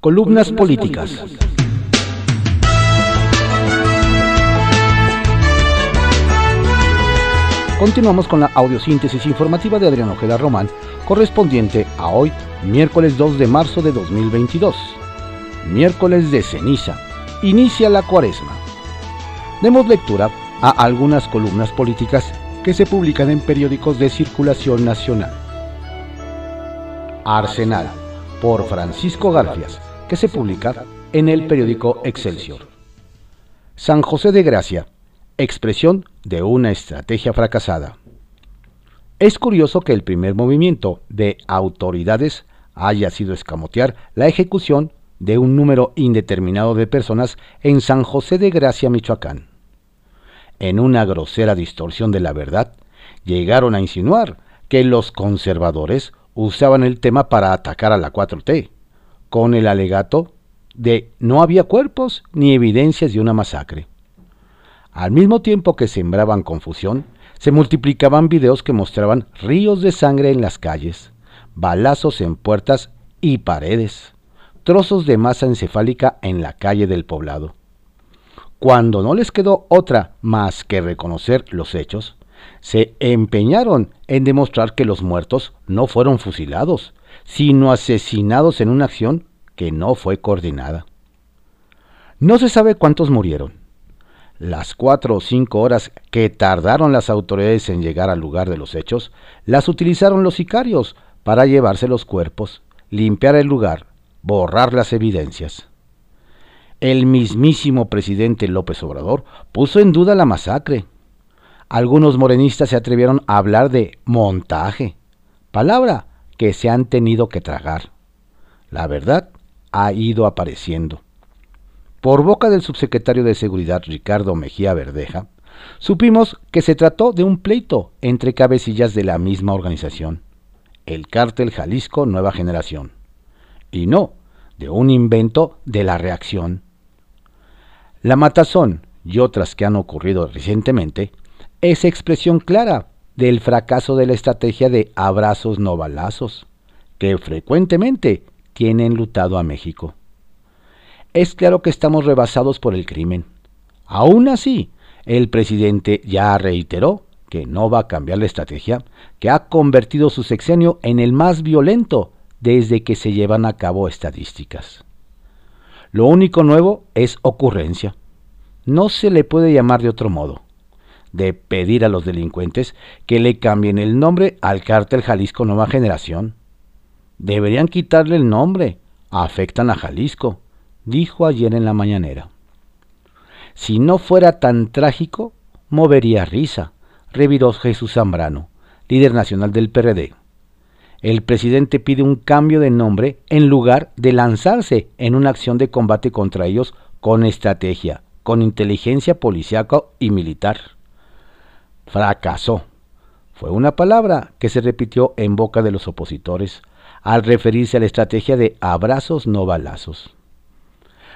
Columnas políticas. Continuamos con la audiosíntesis informativa de Adrián Ojeda Román, correspondiente a hoy, miércoles 2 de marzo de 2022. Miércoles de ceniza. Inicia la cuaresma. Demos lectura a algunas columnas políticas que se publican en periódicos de circulación nacional. Arsenal, por Francisco Garfias, que se publica en el periódico Excelsior. San José de Gracia, expresión de una estrategia fracasada. Es curioso que el primer movimiento de autoridades haya sido escamotear la ejecución de un número indeterminado de personas en San José de Gracia, Michoacán. En una grosera distorsión de la verdad, llegaron a insinuar que los conservadores usaban el tema para atacar a la 4T, con el alegato de no había cuerpos ni evidencias de una masacre. Al mismo tiempo que sembraban confusión, se multiplicaban videos que mostraban ríos de sangre en las calles, balazos en puertas y paredes, trozos de masa encefálica en la calle del poblado. Cuando no les quedó otra más que reconocer los hechos, se empeñaron en demostrar que los muertos no fueron fusilados, sino asesinados en una acción que no fue coordinada. No se sabe cuántos murieron. Las cuatro o cinco horas que tardaron las autoridades en llegar al lugar de los hechos, las utilizaron los sicarios para llevarse los cuerpos, limpiar el lugar, borrar las evidencias. El mismísimo presidente López Obrador puso en duda la masacre. Algunos morenistas se atrevieron a hablar de montaje, palabra que se han tenido que tragar. La verdad ha ido apareciendo. Por boca del subsecretario de Seguridad Ricardo Mejía Verdeja, supimos que se trató de un pleito entre cabecillas de la misma organización, el cártel Jalisco Nueva Generación, y no de un invento de la reacción. La matazón y otras que han ocurrido recientemente es expresión clara del fracaso de la estrategia de abrazos no balazos, que frecuentemente tiene enlutado a México. Es claro que estamos rebasados por el crimen. Aún así, el presidente ya reiteró que no va a cambiar la estrategia, que ha convertido su sexenio en el más violento desde que se llevan a cabo estadísticas. Lo único nuevo es ocurrencia. No se le puede llamar de otro modo. De pedir a los delincuentes que le cambien el nombre al cártel Jalisco Nueva Generación. Deberían quitarle el nombre. Afectan a Jalisco, dijo ayer en la mañanera. Si no fuera tan trágico, movería risa, reviró Jesús Zambrano, líder nacional del PRD el presidente pide un cambio de nombre en lugar de lanzarse en una acción de combate contra ellos con estrategia, con inteligencia policíaca y militar. Fracasó. Fue una palabra que se repitió en boca de los opositores al referirse a la estrategia de abrazos no balazos.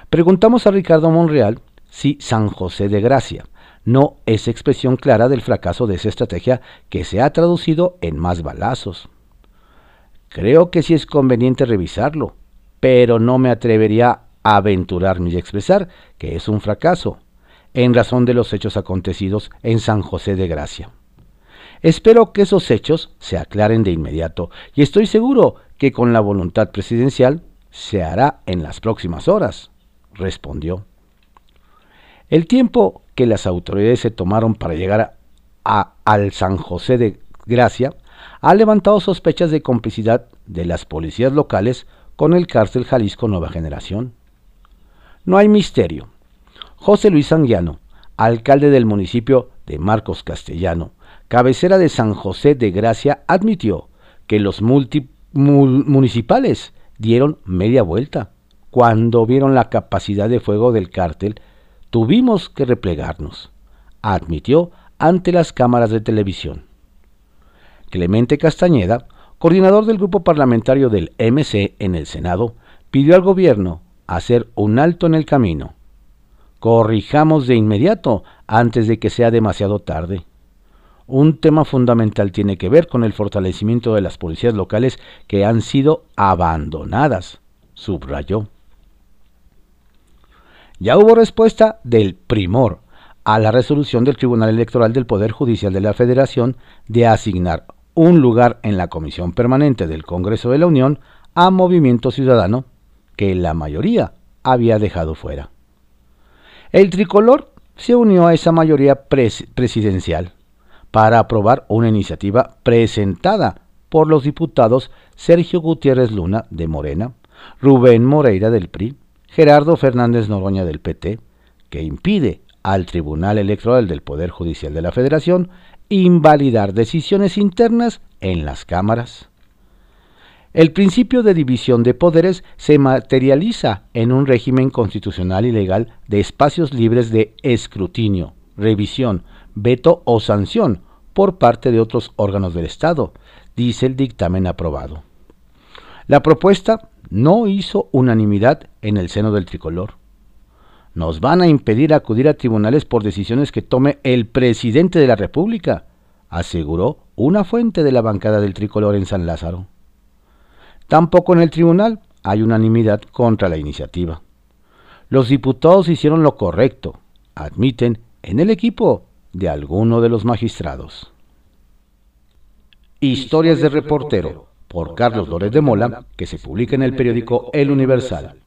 Preguntamos a Ricardo Monreal si San José de Gracia no es expresión clara del fracaso de esa estrategia que se ha traducido en más balazos. Creo que sí es conveniente revisarlo, pero no me atrevería a aventurarme y expresar que es un fracaso, en razón de los hechos acontecidos en San José de Gracia. Espero que esos hechos se aclaren de inmediato y estoy seguro que con la voluntad presidencial se hará en las próximas horas, respondió. El tiempo que las autoridades se tomaron para llegar a, al San José de Gracia ha levantado sospechas de complicidad de las policías locales con el cárcel Jalisco Nueva Generación. No hay misterio. José Luis Anguiano, alcalde del municipio de Marcos Castellano, cabecera de San José de Gracia, admitió que los municipales dieron media vuelta. Cuando vieron la capacidad de fuego del cártel, tuvimos que replegarnos, admitió ante las cámaras de televisión. Clemente Castañeda, coordinador del grupo parlamentario del MC en el Senado, pidió al gobierno hacer un alto en el camino. Corrijamos de inmediato antes de que sea demasiado tarde. Un tema fundamental tiene que ver con el fortalecimiento de las policías locales que han sido abandonadas, subrayó. ya hubo respuesta del primor a la resolución del Tribunal Electoral del Poder Judicial de la Federación de asignar un lugar en la Comisión Permanente del Congreso de la Unión a Movimiento Ciudadano, que la mayoría había dejado fuera. El tricolor se unió a esa mayoría presidencial para aprobar una iniciativa presentada por los diputados Sergio Gutiérrez Luna de Morena, Rubén Moreira del PRI, Gerardo Fernández Noroña del PT, que impide al Tribunal Electoral del Poder Judicial de la Federación invalidar decisiones internas en las cámaras. El principio de división de poderes se materializa en un régimen constitucional y legal de espacios libres de escrutinio, revisión, veto o sanción por parte de otros órganos del Estado, dice el dictamen aprobado. La propuesta no hizo unanimidad en el seno del tricolor. Nos van a impedir acudir a tribunales por decisiones que tome el presidente de la República, aseguró una fuente de la bancada del tricolor en San Lázaro. Tampoco en el tribunal hay unanimidad contra la iniciativa. Los diputados hicieron lo correcto, admiten en el equipo de alguno de los magistrados. Historias de reportero por Carlos Lórez de Mola, que se publica en el periódico El Universal.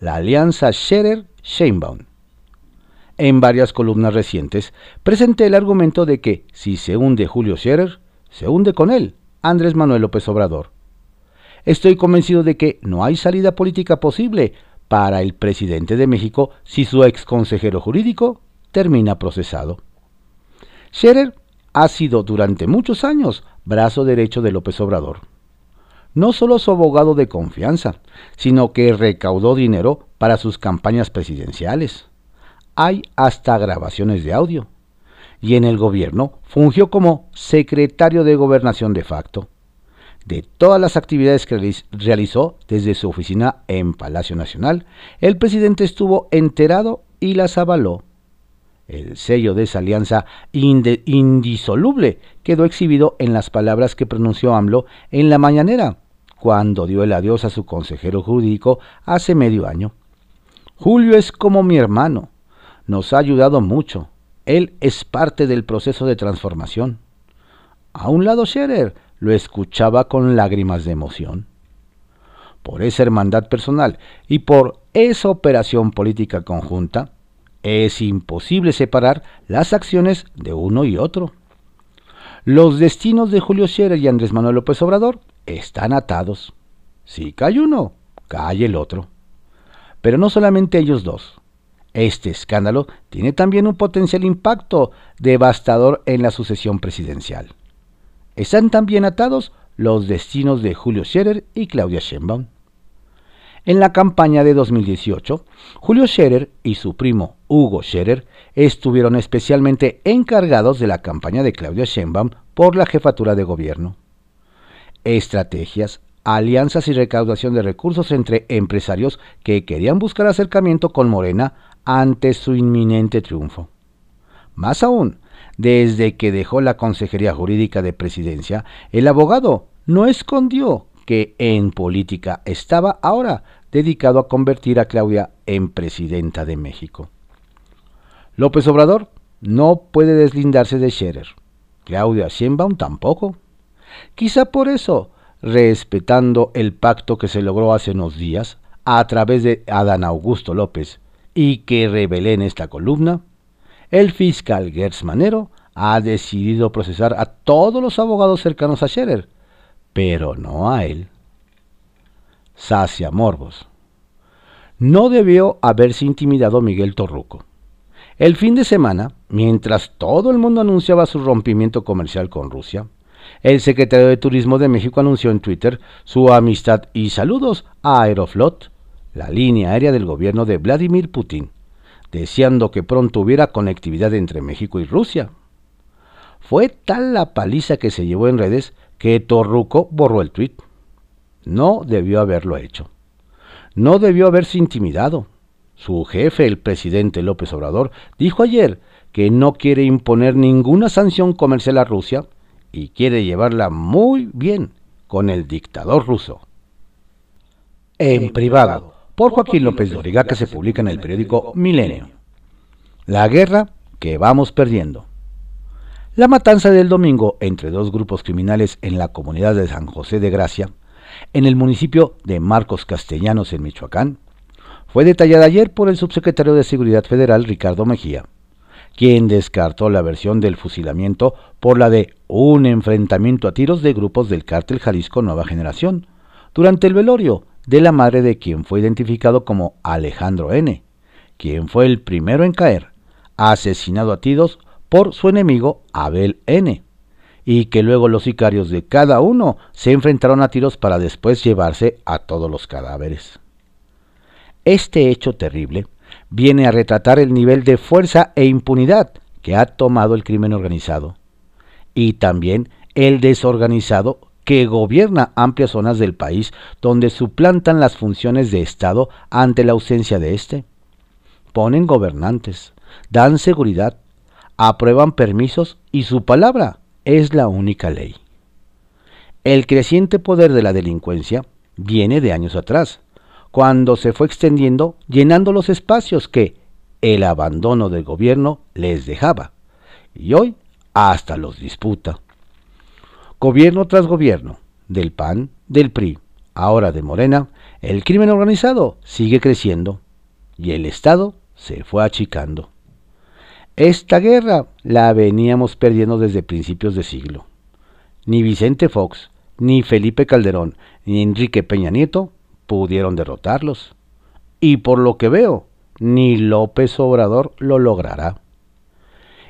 La alianza Scherer-Sheinbaum. En varias columnas recientes presenté el argumento de que si se hunde Julio Scherer, se hunde con él Andrés Manuel López Obrador. Estoy convencido de que no hay salida política posible para el presidente de México si su ex consejero jurídico termina procesado. Scherer ha sido durante muchos años brazo derecho de López Obrador. No solo su abogado de confianza, sino que recaudó dinero para sus campañas presidenciales. Hay hasta grabaciones de audio. Y en el gobierno fungió como secretario de gobernación de facto. De todas las actividades que realizó desde su oficina en Palacio Nacional, el presidente estuvo enterado y las avaló el sello de esa alianza indisoluble quedó exhibido en las palabras que pronunció AMLO en la mañanera, cuando dio el adiós a su consejero jurídico hace medio año. Julio es como mi hermano, nos ha ayudado mucho, él es parte del proceso de transformación. A un lado Scherer lo escuchaba con lágrimas de emoción. Por esa hermandad personal y por esa operación política conjunta, es imposible separar las acciones de uno y otro. Los destinos de Julio Scherer y Andrés Manuel López Obrador están atados. Si cae uno, cae el otro. Pero no solamente ellos dos. Este escándalo tiene también un potencial impacto devastador en la sucesión presidencial. Están también atados los destinos de Julio Scherer y Claudia Sheinbaum. En la campaña de 2018, Julio Scherer y su primo Hugo Scherer estuvieron especialmente encargados de la campaña de Claudia Sheinbaum por la jefatura de gobierno. Estrategias, alianzas y recaudación de recursos entre empresarios que querían buscar acercamiento con Morena ante su inminente triunfo. Más aún, desde que dejó la Consejería Jurídica de Presidencia, el abogado no escondió que en política estaba ahora dedicado a convertir a Claudia en presidenta de México. López Obrador no puede deslindarse de Scherer. Claudia Sheinbaum tampoco. Quizá por eso, respetando el pacto que se logró hace unos días a través de Adán Augusto López y que revelé en esta columna, el fiscal Gertz Manero ha decidido procesar a todos los abogados cercanos a Scherer, pero no a él. Sacia Morbos. No debió haberse intimidado Miguel Torruco. El fin de semana, mientras todo el mundo anunciaba su rompimiento comercial con Rusia, el secretario de Turismo de México anunció en Twitter su amistad y saludos a Aeroflot, la línea aérea del gobierno de Vladimir Putin, deseando que pronto hubiera conectividad entre México y Rusia. Fue tal la paliza que se llevó en redes que Torruco borró el tuit. No debió haberlo hecho. No debió haberse intimidado. Su jefe, el presidente López Obrador, dijo ayer que no quiere imponer ninguna sanción comercial a Rusia y quiere llevarla muy bien con el dictador ruso. En privado por Joaquín López Doriga que se publica en el periódico Milenio. La guerra que vamos perdiendo. La matanza del domingo entre dos grupos criminales en la comunidad de San José de Gracia, en el municipio de Marcos Castellanos en Michoacán, fue detallada ayer por el subsecretario de Seguridad Federal Ricardo Mejía, quien descartó la versión del fusilamiento por la de un enfrentamiento a tiros de grupos del cártel Jalisco Nueva Generación, durante el velorio de la madre de quien fue identificado como Alejandro N., quien fue el primero en caer, asesinado a tiros por su enemigo Abel N., y que luego los sicarios de cada uno se enfrentaron a tiros para después llevarse a todos los cadáveres. Este hecho terrible viene a retratar el nivel de fuerza e impunidad que ha tomado el crimen organizado, y también el desorganizado que gobierna amplias zonas del país donde suplantan las funciones de Estado ante la ausencia de éste. Ponen gobernantes, dan seguridad, aprueban permisos y su palabra es la única ley. El creciente poder de la delincuencia viene de años atrás, cuando se fue extendiendo llenando los espacios que el abandono del gobierno les dejaba, y hoy hasta los disputa. Gobierno tras gobierno, del PAN, del PRI, ahora de Morena, el crimen organizado sigue creciendo y el Estado se fue achicando. Esta guerra la veníamos perdiendo desde principios de siglo. Ni Vicente Fox, ni Felipe Calderón, ni Enrique Peña Nieto pudieron derrotarlos. Y por lo que veo, ni López Obrador lo logrará.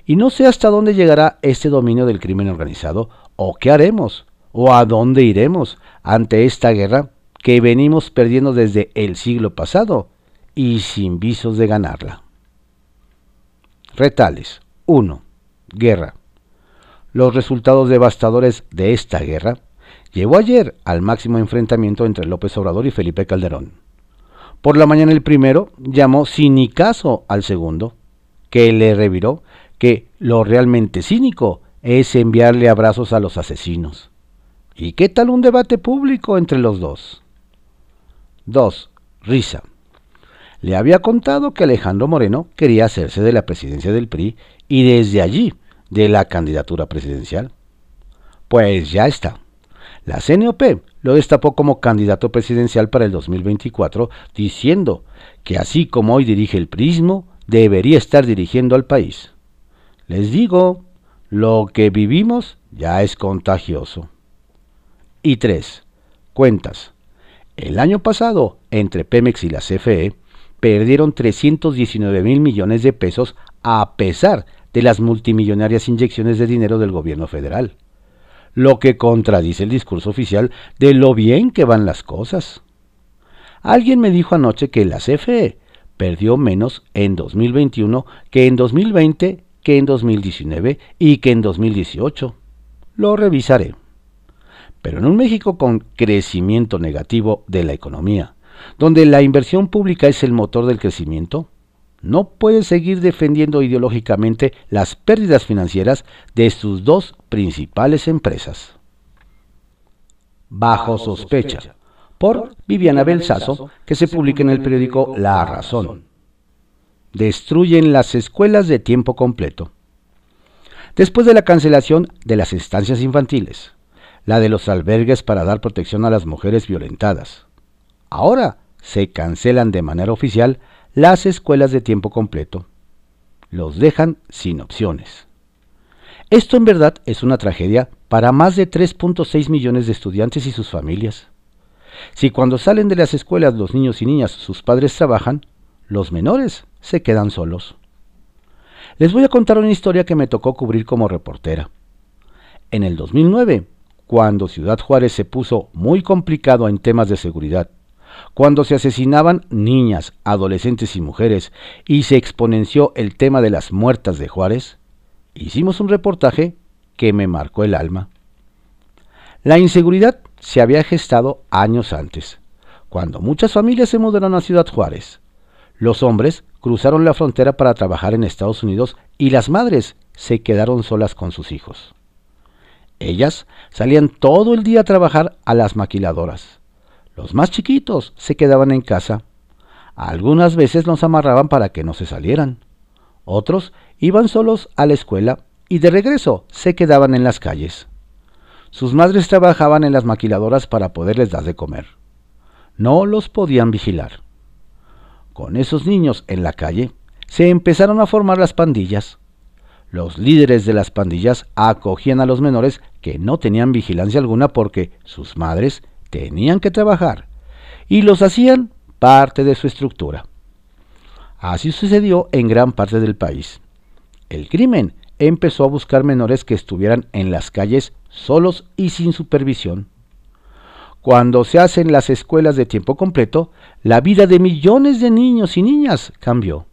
Y no sé hasta dónde llegará este dominio del crimen organizado o qué haremos o a dónde iremos ante esta guerra que venimos perdiendo desde el siglo pasado y sin visos de ganarla. Retales 1. Guerra. Los resultados devastadores de esta guerra llevó ayer al máximo enfrentamiento entre López Obrador y Felipe Calderón. Por la mañana el primero llamó caso al segundo, que le reviró que lo realmente cínico es enviarle abrazos a los asesinos. ¿Y qué tal un debate público entre los dos? 2. Risa. Le había contado que Alejandro Moreno quería hacerse de la presidencia del PRI y desde allí de la candidatura presidencial. Pues ya está. La CNOP lo destapó como candidato presidencial para el 2024, diciendo que así como hoy dirige el prismo, debería estar dirigiendo al país. Les digo, lo que vivimos ya es contagioso. Y 3. Cuentas. El año pasado, entre Pemex y la CFE, perdieron 319 mil millones de pesos a pesar de las multimillonarias inyecciones de dinero del gobierno federal, lo que contradice el discurso oficial de lo bien que van las cosas. Alguien me dijo anoche que la CFE perdió menos en 2021 que en 2020 que en 2019 y que en 2018. Lo revisaré. Pero en un México con crecimiento negativo de la economía, donde la inversión pública es el motor del crecimiento, no puede seguir defendiendo ideológicamente las pérdidas financieras de sus dos principales empresas. Bajo sospecha, por Viviana Belsazo, que se publica en el periódico La Razón destruyen las escuelas de tiempo completo. Después de la cancelación de las estancias infantiles, la de los albergues para dar protección a las mujeres violentadas, ahora se cancelan de manera oficial las escuelas de tiempo completo. Los dejan sin opciones. Esto en verdad es una tragedia para más de 3.6 millones de estudiantes y sus familias. Si cuando salen de las escuelas los niños y niñas sus padres trabajan, los menores se quedan solos. Les voy a contar una historia que me tocó cubrir como reportera. En el 2009, cuando Ciudad Juárez se puso muy complicado en temas de seguridad, cuando se asesinaban niñas, adolescentes y mujeres y se exponenció el tema de las muertas de Juárez, hicimos un reportaje que me marcó el alma. La inseguridad se había gestado años antes, cuando muchas familias se mudaron a Ciudad Juárez. Los hombres cruzaron la frontera para trabajar en Estados Unidos y las madres se quedaron solas con sus hijos. Ellas salían todo el día a trabajar a las maquiladoras. Los más chiquitos se quedaban en casa. Algunas veces nos amarraban para que no se salieran. Otros iban solos a la escuela y de regreso se quedaban en las calles. Sus madres trabajaban en las maquiladoras para poderles dar de comer. No los podían vigilar. Con esos niños en la calle se empezaron a formar las pandillas. Los líderes de las pandillas acogían a los menores que no tenían vigilancia alguna porque sus madres tenían que trabajar y los hacían parte de su estructura. Así sucedió en gran parte del país. El crimen empezó a buscar menores que estuvieran en las calles solos y sin supervisión. Cuando se hacen las escuelas de tiempo completo, la vida de millones de niños y niñas cambió.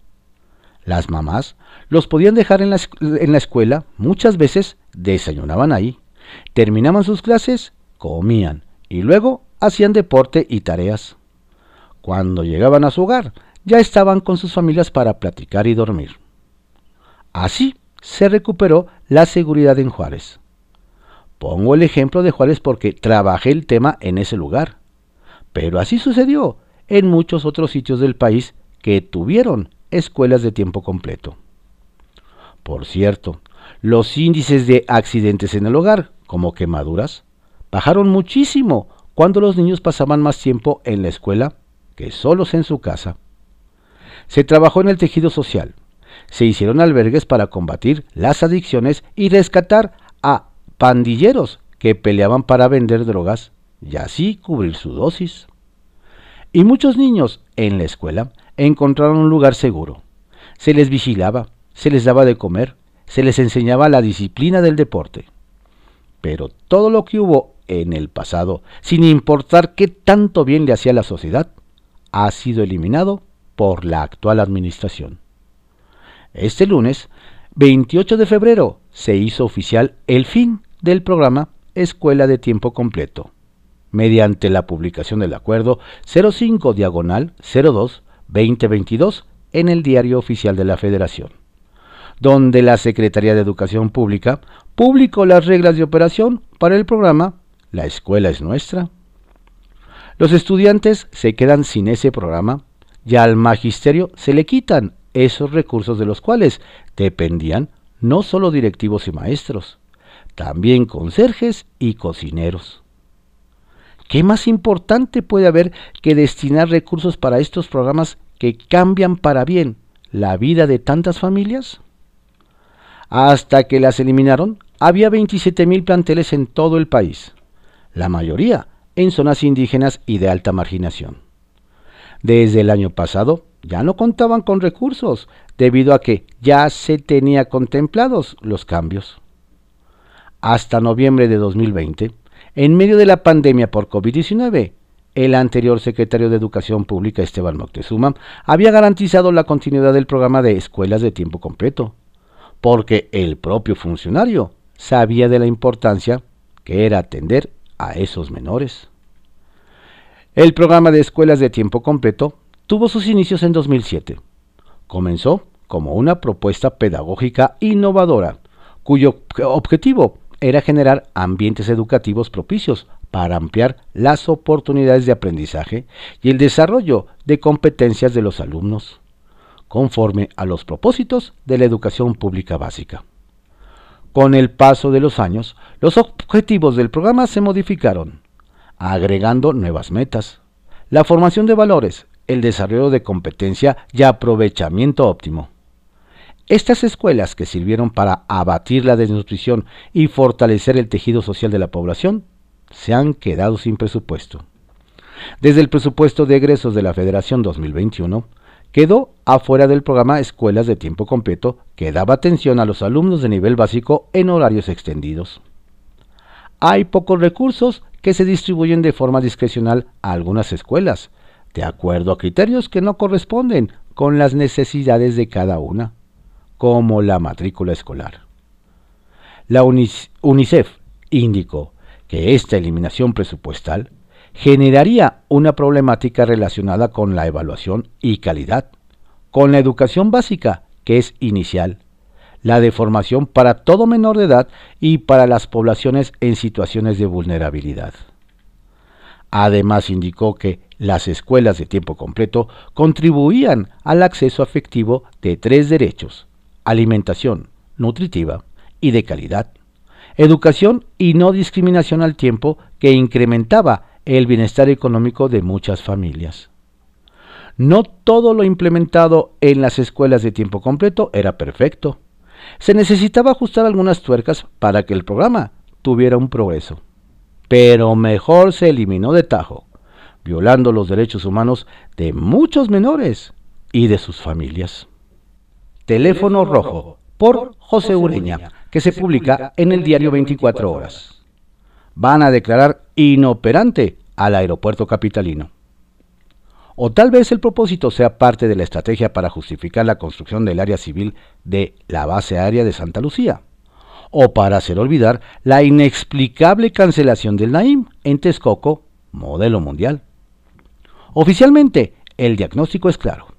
Las mamás los podían dejar en la, escuela, muchas veces desayunaban ahí, terminaban sus clases, comían y luego hacían deporte y tareas. Cuando llegaban a su hogar, ya estaban con sus familias para platicar y dormir. Así se recuperó la seguridad en Juárez. Pongo el ejemplo de Juárez porque trabajé el tema en ese lugar. Pero así sucedió en muchos otros sitios del país que tuvieron escuelas de tiempo completo. Por cierto, los índices de accidentes en el hogar, como quemaduras, bajaron muchísimo cuando los niños pasaban más tiempo en la escuela que solos en su casa. Se trabajó en el tejido social, se hicieron albergues para combatir las adicciones y rescatar a pandilleros que peleaban para vender drogas y así cubrir su dosis. Y muchos niños en la escuela encontraron un lugar seguro. Se les vigilaba, se les daba de comer, se les enseñaba la disciplina del deporte. Pero todo lo que hubo en el pasado, sin importar qué tanto bien le hacía la sociedad, ha sido eliminado por la actual administración. Este lunes, 28 de febrero, se hizo oficial el fin del programa Escuela de Tiempo Completo, mediante la publicación del acuerdo 05 diagonal 02 2022 en el Diario Oficial de la Federación, donde la Secretaría de Educación Pública publicó las reglas de operación para el programa La Escuela es Nuestra. Los estudiantes se quedan sin ese programa y al magisterio se le quitan esos recursos de los cuales dependían no solo directivos y maestros, también conserjes y cocineros. ¿Qué más importante puede haber que destinar recursos para estos programas que cambian para bien la vida de tantas familias? Hasta que las eliminaron, había 27.000 planteles en todo el país, la mayoría en zonas indígenas y de alta marginación. Desde el año pasado ya no contaban con recursos, debido a que ya se tenía contemplados los cambios hasta noviembre de 2020, en medio de la pandemia por COVID-19, el anterior secretario de Educación Pública, Esteban Moctezuma, había garantizado la continuidad del programa de escuelas de tiempo completo, porque el propio funcionario sabía de la importancia que era atender a esos menores. El programa de escuelas de tiempo completo tuvo sus inicios en 2007. Comenzó como una propuesta pedagógica innovadora, cuyo objetivo era generar ambientes educativos propicios para ampliar las oportunidades de aprendizaje y el desarrollo de competencias de los alumnos, conforme a los propósitos de la educación pública básica. Con el paso de los años, los objetivos del programa se modificaron, agregando nuevas metas, la formación de valores, el desarrollo de competencia y aprovechamiento óptimo. Estas escuelas que sirvieron para abatir la desnutrición y fortalecer el tejido social de la población se han quedado sin presupuesto. Desde el presupuesto de egresos de la Federación 2021, quedó afuera del programa Escuelas de Tiempo Completo que daba atención a los alumnos de nivel básico en horarios extendidos. Hay pocos recursos que se distribuyen de forma discrecional a algunas escuelas, de acuerdo a criterios que no corresponden con las necesidades de cada una como la matrícula escolar. La UNICEF indicó que esta eliminación presupuestal generaría una problemática relacionada con la evaluación y calidad, con la educación básica, que es inicial, la de formación para todo menor de edad y para las poblaciones en situaciones de vulnerabilidad. Además indicó que las escuelas de tiempo completo contribuían al acceso afectivo de tres derechos, alimentación nutritiva y de calidad, educación y no discriminación al tiempo que incrementaba el bienestar económico de muchas familias. No todo lo implementado en las escuelas de tiempo completo era perfecto. Se necesitaba ajustar algunas tuercas para que el programa tuviera un progreso. Pero mejor se eliminó de tajo, violando los derechos humanos de muchos menores y de sus familias. Teléfono Rojo, por José Ureña, que se publica en el diario 24 Horas. Van a declarar inoperante al aeropuerto capitalino. O tal vez el propósito sea parte de la estrategia para justificar la construcción del área civil de la base aérea de Santa Lucía. O para hacer olvidar la inexplicable cancelación del Naim en Texcoco, modelo mundial. Oficialmente, el diagnóstico es claro.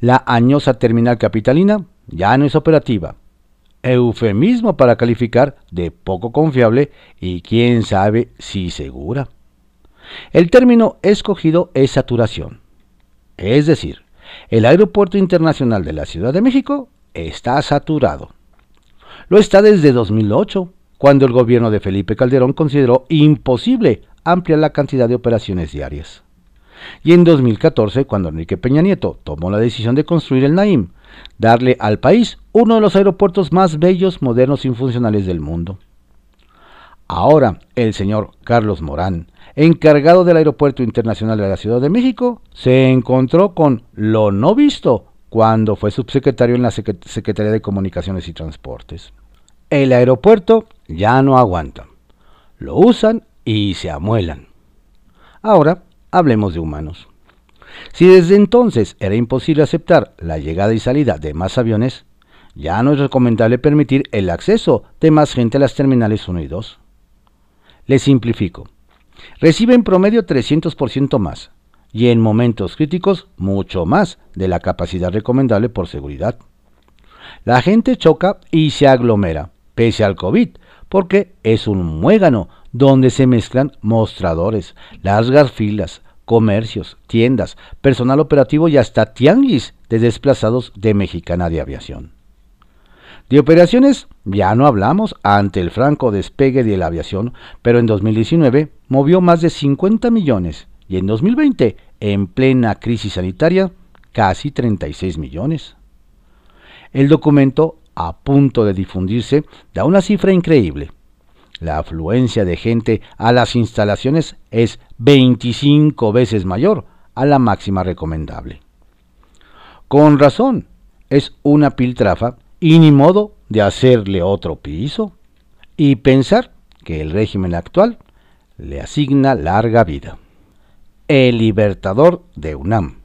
La añosa terminal capitalina ya no es operativa. Eufemismo para calificar de poco confiable y quién sabe si segura. El término escogido es saturación. Es decir, el Aeropuerto Internacional de la Ciudad de México está saturado. Lo está desde 2008, cuando el gobierno de Felipe Calderón consideró imposible ampliar la cantidad de operaciones diarias. Y en 2014, cuando Enrique Peña Nieto tomó la decisión de construir el Naim, darle al país uno de los aeropuertos más bellos, modernos y funcionales del mundo. Ahora, el señor Carlos Morán, encargado del Aeropuerto Internacional de la Ciudad de México, se encontró con lo no visto cuando fue subsecretario en la Secretaría de Comunicaciones y Transportes. El aeropuerto ya no aguanta. Lo usan y se amuelan. Ahora hablemos de humanos. Si desde entonces era imposible aceptar la llegada y salida de más aviones, ya no es recomendable permitir el acceso de más gente a las terminales 1 y 2. Les simplifico. Recibe en promedio 300% más y en momentos críticos mucho más de la capacidad recomendable por seguridad. La gente choca y se aglomera, pese al COVID, porque es un muégano donde se mezclan mostradores, largas filas, comercios, tiendas, personal operativo y hasta tianguis de desplazados de Mexicana de Aviación. De operaciones ya no hablamos ante el franco despegue de la aviación, pero en 2019 movió más de 50 millones y en 2020, en plena crisis sanitaria, casi 36 millones. El documento, a punto de difundirse, da una cifra increíble. La afluencia de gente a las instalaciones es 25 veces mayor a la máxima recomendable. Con razón, es una piltrafa y ni modo de hacerle otro piso y pensar que el régimen actual le asigna larga vida. El libertador de UNAM.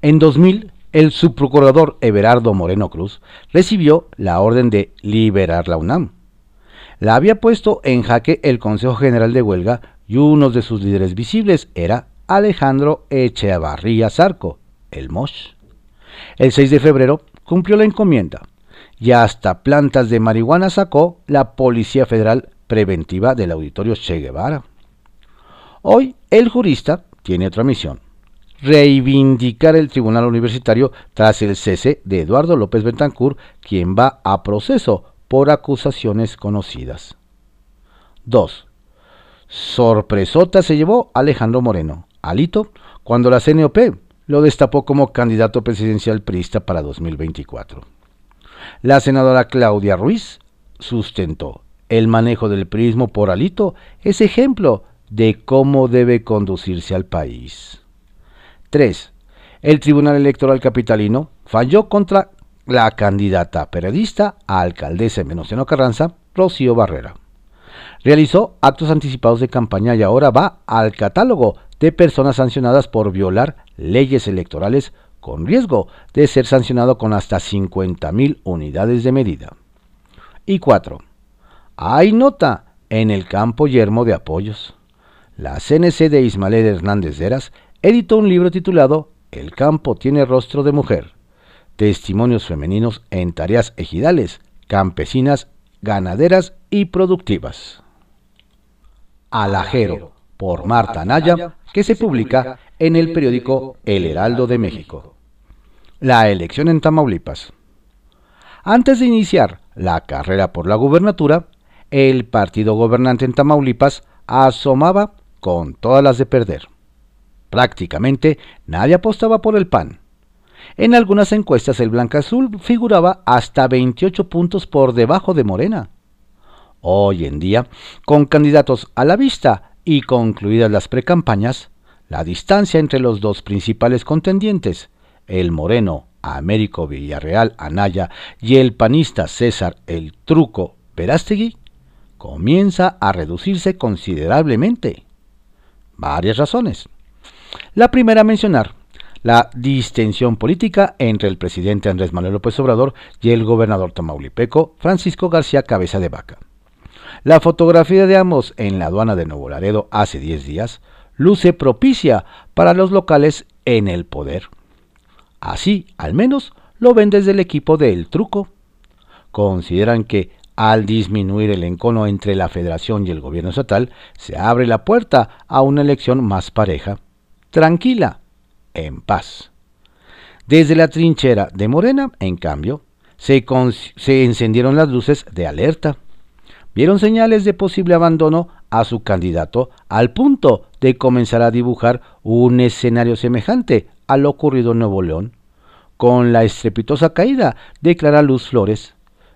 En 2000, el subprocurador Everardo Moreno Cruz recibió la orden de liberar la UNAM la había puesto en jaque el Consejo General de Huelga y uno de sus líderes visibles era Alejandro Echevarría Zarco, el MOSH. El 6 de febrero cumplió la encomienda y hasta plantas de marihuana sacó la Policía Federal Preventiva del Auditorio Che Guevara. Hoy el jurista tiene otra misión, reivindicar el Tribunal Universitario tras el cese de Eduardo López Bentancur, quien va a proceso por acusaciones conocidas. 2. Sorpresota se llevó Alejandro Moreno, Alito, cuando la CNOP lo destapó como candidato presidencial priista para 2024. La senadora Claudia Ruiz sustentó el manejo del prismo por Alito es ejemplo de cómo debe conducirse al país. 3. El Tribunal Electoral Capitalino falló contra la candidata periodista a alcaldesa en Venustiano Carranza, Rocío Barrera. Realizó actos anticipados de campaña y ahora va al catálogo de personas sancionadas por violar leyes electorales con riesgo de ser sancionado con hasta 50.000 unidades de medida. Y 4. Hay nota en el campo yermo de apoyos. La CNC de Ismael Hernández Deras editó un libro titulado El campo tiene rostro de mujer testimonios femeninos en tareas ejidales, campesinas, ganaderas y productivas. Alajero, por Marta Anaya, que se publica en el periódico El Heraldo de México. La elección en Tamaulipas. Antes de iniciar la carrera por la gubernatura, el partido gobernante en Tamaulipas asomaba con todas las de perder. Prácticamente nadie apostaba por el PAN. En algunas encuestas el Blanca Azul figuraba hasta 28 puntos por debajo de Morena. Hoy en día, con candidatos a la vista y concluidas las precampañas, la distancia entre los dos principales contendientes, el moreno Américo Villarreal Anaya y el panista César El Truco Verástegui, comienza a reducirse considerablemente. Varias razones. La primera a mencionar, la distensión política entre el presidente Andrés Manuel López Obrador y el gobernador tamaulipeco Francisco García Cabeza de Vaca. La fotografía de ambos en la aduana de Nuevo Laredo hace 10 días luce propicia para los locales en el poder. Así, al menos, lo ven desde el equipo de El Truco. Consideran que al disminuir el encono entre la federación y el gobierno estatal, se abre la puerta a una elección más pareja, tranquila, en paz. Desde la trinchera de Morena, en cambio, se, encendieron las luces de alerta. Vieron señales de posible abandono a su candidato al punto de comenzar a dibujar un escenario semejante a lo ocurrido en Nuevo León, con la estrepitosa caída de Clara Luz Flores,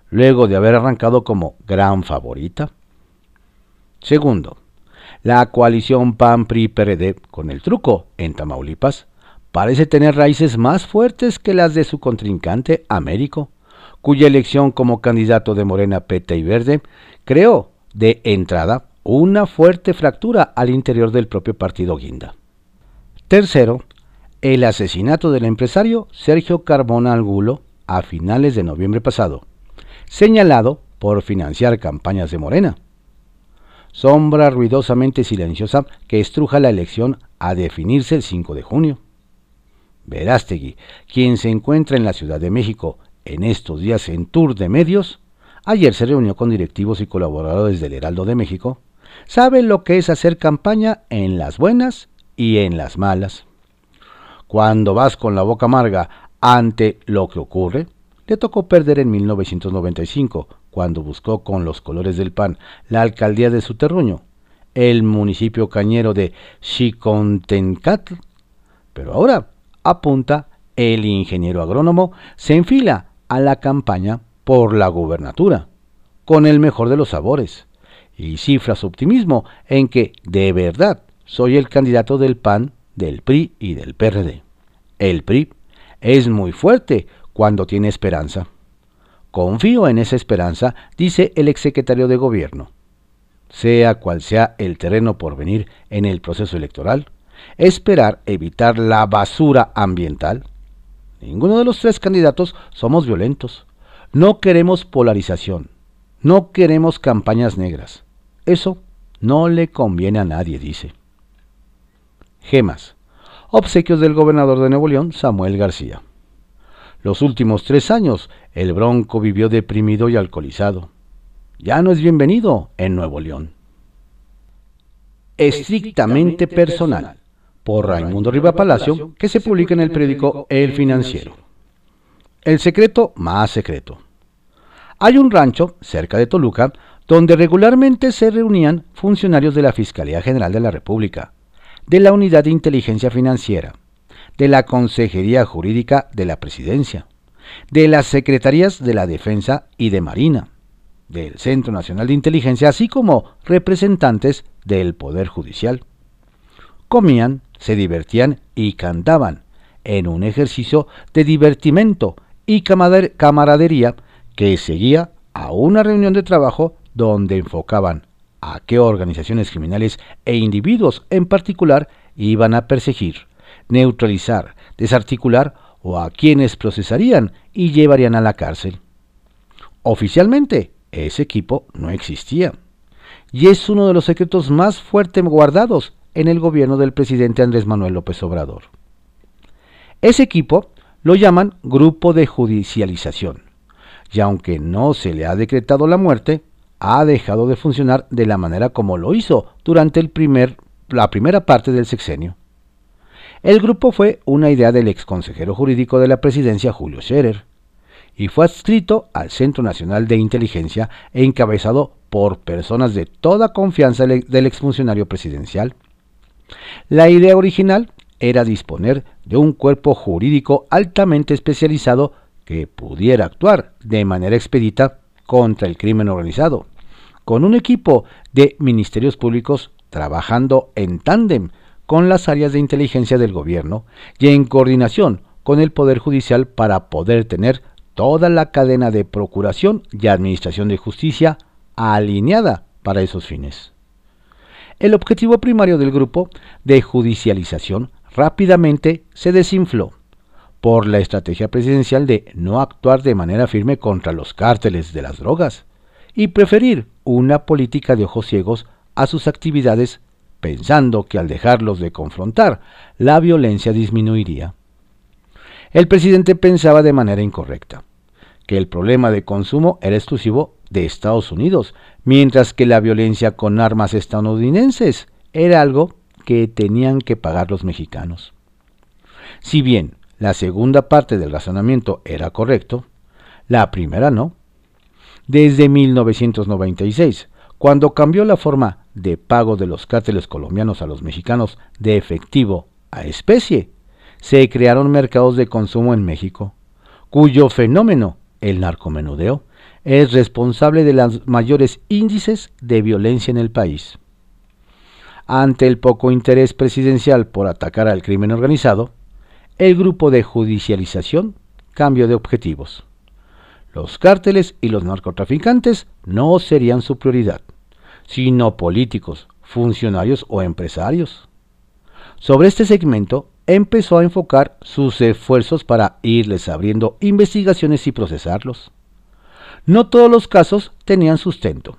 luego de haber arrancado como gran favorita. Segundo, la coalición PAN-PRI-PRD con el truco en Tamaulipas parece tener raíces más fuertes que las de su contrincante Américo, cuya elección como candidato de Morena Peta y Verde creó de entrada una fuerte fractura al interior del propio partido Guinda. Tercero, el asesinato del empresario Sergio Carbona Angulo a finales de noviembre pasado, señalado por financiar campañas de Morena. Sombra ruidosamente silenciosa que estruja la elección a definirse el 5 de junio. Verástegui, quien se encuentra en la Ciudad de México en estos días en tour de medios, ayer se reunió con directivos y colaboradores del Heraldo de México, sabe lo que es hacer campaña en las buenas y en las malas. Cuando vas con la boca amarga ante lo que ocurre, le tocó perder en 1995, cuando buscó con los colores del PAN la alcaldía de su terruño, el municipio cañero de Chicontencatl. Pero ahora apunta el ingeniero agrónomo, se enfila a la campaña por la gubernatura, con el mejor de los sabores, y cifra su optimismo en que, de verdad, soy el candidato del PAN, del PRI y del PRD. El PRI es muy fuerte cuando tiene esperanza. Confío en esa esperanza, dice el exsecretario de Gobierno. Sea cual sea el terreno por venir en el proceso electoral, esperar evitar la basura ambiental. Ninguno de los tres candidatos somos violentos. No queremos polarización. No queremos campañas negras. Eso no le conviene a nadie, dice. Gemas. Obsequios del gobernador de Nuevo León, Samuel García. Los últimos tres años, el Bronco vivió deprimido y alcoholizado. Ya no es bienvenido en Nuevo León. Estrictamente personal, por Raimundo Riva Palacio, que se publica en el periódico El Financiero. El secreto más secreto. Hay un rancho cerca de Toluca donde regularmente se reunían funcionarios de la Fiscalía General de la República, de la Unidad de Inteligencia Financiera, de la Consejería Jurídica de la Presidencia, de las Secretarías de la Defensa y de Marina, del Centro Nacional de Inteligencia, así como representantes del Poder Judicial. Comían, se divertían y cantaban en un ejercicio de divertimento y camaradería que seguía a una reunión de trabajo donde enfocaban a qué organizaciones criminales e individuos en particular iban a perseguir neutralizar, desarticular o a quienes procesarían y llevarían a la cárcel. Oficialmente, ese equipo no existía. Y es uno de los secretos más fuertes guardados en el gobierno del presidente Andrés Manuel López Obrador. Ese equipo lo llaman Grupo de Judicialización, y aunque no se le ha decretado la muerte, ha dejado de funcionar de la manera como lo hizo durante el primer la primera parte del sexenio. El grupo fue una idea del ex consejero jurídico de la presidencia Julio Scherer y fue adscrito al Centro Nacional de Inteligencia e encabezado por personas de toda confianza del exfuncionario presidencial. La idea original era disponer de un cuerpo jurídico altamente especializado que pudiera actuar de manera expedita contra el crimen organizado, con un equipo de ministerios públicos trabajando en tándem con las áreas de inteligencia del gobierno y en coordinación con el Poder Judicial para poder tener toda la cadena de procuración y administración de justicia alineada para esos fines. El objetivo primario del grupo de judicialización rápidamente se desinfló por la estrategia presidencial de no actuar de manera firme contra los cárteles de las drogas y preferir una política de ojos ciegos a sus actividades pensando que al dejarlos de confrontar, la violencia disminuiría. El presidente pensaba de manera incorrecta, que el problema de consumo era exclusivo de Estados Unidos, mientras que la violencia con armas estadounidenses era algo que tenían que pagar los mexicanos. Si bien la segunda parte del razonamiento era correcto, la primera no. Desde 1996, cuando cambió la forma de pago de los cárteles colombianos a los mexicanos de efectivo a especie, se crearon mercados de consumo en México, cuyo fenómeno, el narcomenudeo, es responsable de los mayores índices de violencia en el país. Ante el poco interés presidencial por atacar al crimen organizado, el grupo de judicialización cambió de objetivos. Los cárteles y los narcotraficantes no serían su prioridad, sino políticos, funcionarios o empresarios. Sobre este segmento empezó a enfocar sus esfuerzos para irles abriendo investigaciones y procesarlos. No todos los casos tenían sustento,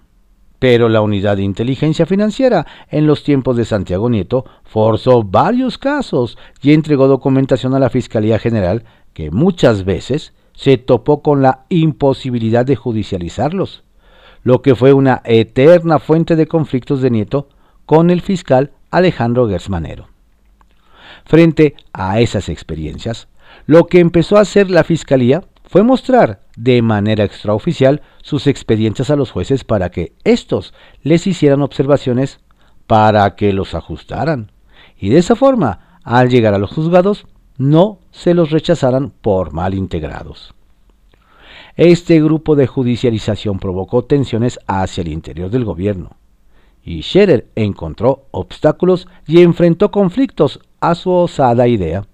pero la unidad de inteligencia financiera en los tiempos de Santiago Nieto forzó varios casos y entregó documentación a la Fiscalía General que muchas veces se topó con la imposibilidad de judicializarlos, lo que fue una eterna fuente de conflictos de Nieto con el fiscal Alejandro Gersmanero. Frente a esas experiencias, lo que empezó a hacer la Fiscalía fue mostrar de manera extraoficial sus expedientes a los jueces para que éstos les hicieran observaciones para que los ajustaran, y de esa forma, al llegar a los juzgados, no se los rechazaran por mal integrados. Este grupo de judicialización provocó tensiones hacia el interior del gobierno, y Scherer encontró obstáculos y enfrentó conflictos a su osada idea,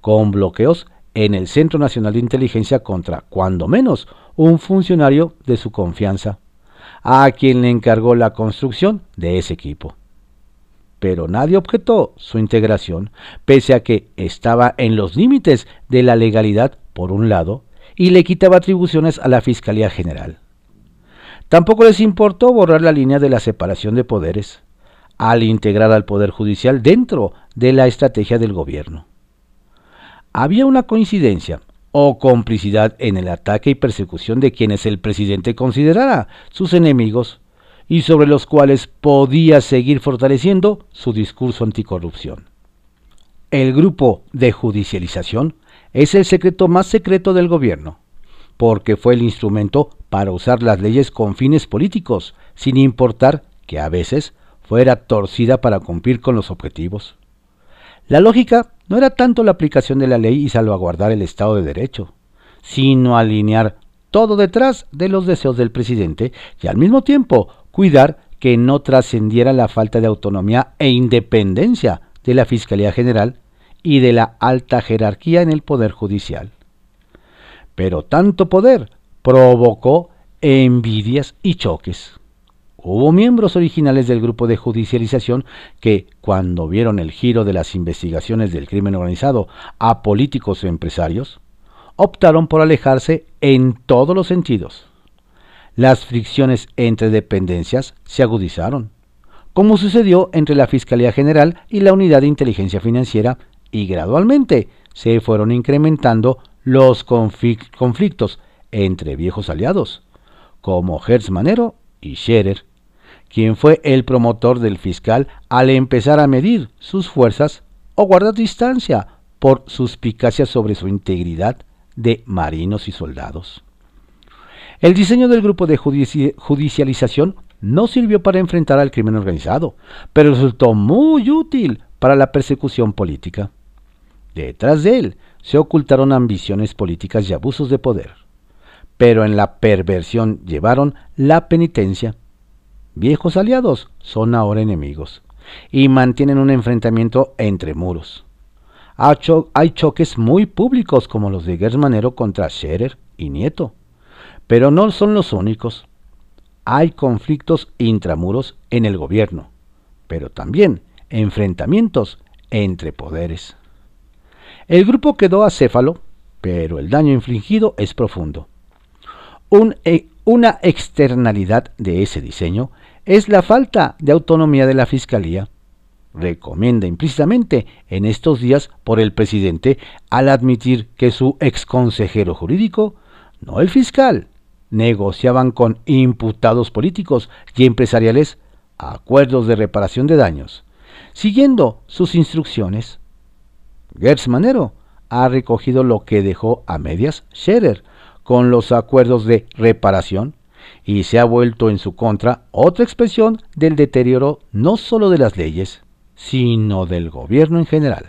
con bloqueos en el Centro Nacional de Inteligencia contra, cuando menos, un funcionario de su confianza, a quien le encargó la construcción de ese equipo pero nadie objetó su integración, pese a que estaba en los límites de la legalidad, por un lado, y le quitaba atribuciones a la Fiscalía General. Tampoco les importó borrar la línea de la separación de poderes, al integrar al Poder Judicial dentro de la estrategia del gobierno. Había una coincidencia o complicidad en el ataque y persecución de quienes el presidente considerara sus enemigos y sobre los cuales podía seguir fortaleciendo su discurso anticorrupción. El grupo de judicialización es el secreto más secreto del gobierno, porque fue el instrumento para usar las leyes con fines políticos, sin importar que a veces fuera torcida para cumplir con los objetivos. La lógica no era tanto la aplicación de la ley y salvaguardar el Estado de Derecho, sino alinear todo detrás de los deseos del presidente y al mismo tiempo cuidar que no trascendiera la falta de autonomía e independencia de la Fiscalía General y de la alta jerarquía en el Poder Judicial. Pero tanto poder provocó envidias y choques. Hubo miembros originales del grupo de judicialización que, cuando vieron el giro de las investigaciones del crimen organizado a políticos o empresarios, optaron por alejarse en todos los sentidos. Las fricciones entre dependencias se agudizaron, como sucedió entre la Fiscalía General y la Unidad de Inteligencia Financiera, y gradualmente se fueron incrementando los conflictos entre viejos aliados, como Hertz Manero y Scherer, quien fue el promotor del fiscal al empezar a medir sus fuerzas o guardar distancia por suspicacia sobre su integridad de marinos y soldados. El diseño del grupo de judicialización no sirvió para enfrentar al crimen organizado, pero resultó muy útil para la persecución política. Detrás de él se ocultaron ambiciones políticas y abusos de poder, pero en la perversión llevaron la penitencia. Viejos aliados son ahora enemigos y mantienen un enfrentamiento entre muros. Hay choques muy públicos como los de Gersmanero contra Scherer y Nieto, pero no son los únicos. Hay conflictos intramuros en el gobierno, pero también enfrentamientos entre poderes. El grupo quedó acéfalo, pero el daño infligido es profundo. E, una externalidad de ese diseño es la falta de autonomía de la Fiscalía. Recomienda implícitamente en estos días por el presidente al admitir que su exconsejero jurídico, no el fiscal, negociaban con imputados políticos y empresariales acuerdos de reparación de daños, siguiendo sus instrucciones. Gertz Manero ha recogido lo que dejó a medias Scherer con los acuerdos de reparación y se ha vuelto en su contra otra expresión del deterioro no solo de las leyes, sino del gobierno en general.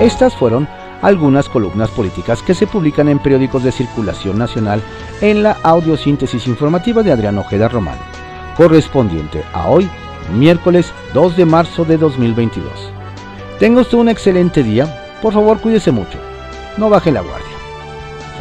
Estas fueron algunas columnas políticas que se publican en periódicos de circulación nacional en la audiosíntesis informativa de Adrián Ojeda Román, correspondiente a hoy, miércoles 2 de marzo de 2022. Tenga usted un excelente día, por favor cuídese mucho, no baje la guardia.